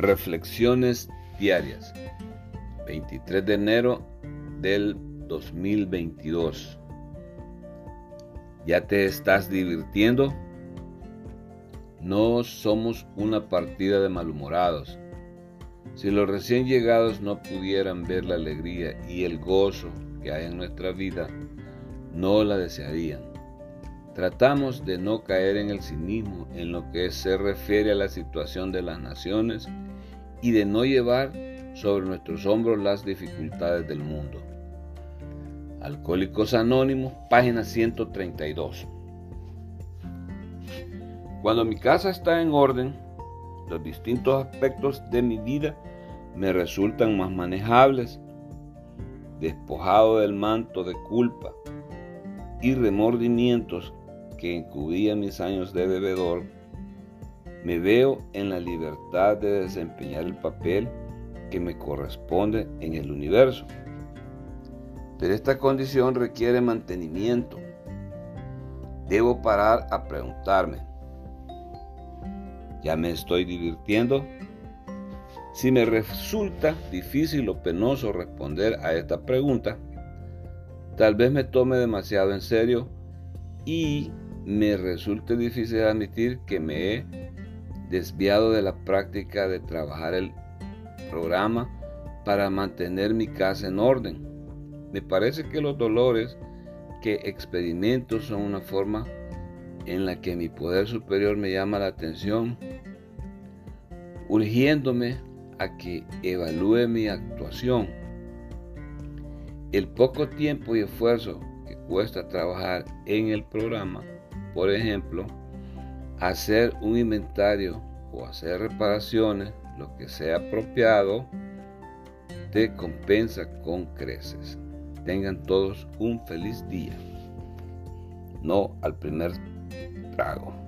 Reflexiones diarias. 23 de enero del 2022. ¿Ya te estás divirtiendo? No somos una partida de malhumorados. Si los recién llegados no pudieran ver la alegría y el gozo que hay en nuestra vida, no la desearían. Tratamos de no caer en el cinismo en lo que se refiere a la situación de las naciones y de no llevar sobre nuestros hombros las dificultades del mundo. Alcohólicos Anónimos, página 132. Cuando mi casa está en orden, los distintos aspectos de mi vida me resultan más manejables, despojado del manto de culpa y remordimientos que encubría mis años de bebedor, me veo en la libertad de desempeñar el papel que me corresponde en el universo. Pero esta condición requiere mantenimiento. Debo parar a preguntarme, ¿Ya me estoy divirtiendo? Si me resulta difícil o penoso responder a esta pregunta, tal vez me tome demasiado en serio y me resulte difícil admitir que me he desviado de la práctica de trabajar el programa para mantener mi casa en orden. Me parece que los dolores que experimento son una forma en la que mi poder superior me llama la atención, urgiéndome a que evalúe mi actuación. El poco tiempo y esfuerzo que cuesta trabajar en el programa, por ejemplo, hacer un inventario o hacer reparaciones, lo que sea apropiado, te compensa con creces. Tengan todos un feliz día. No al primer trago.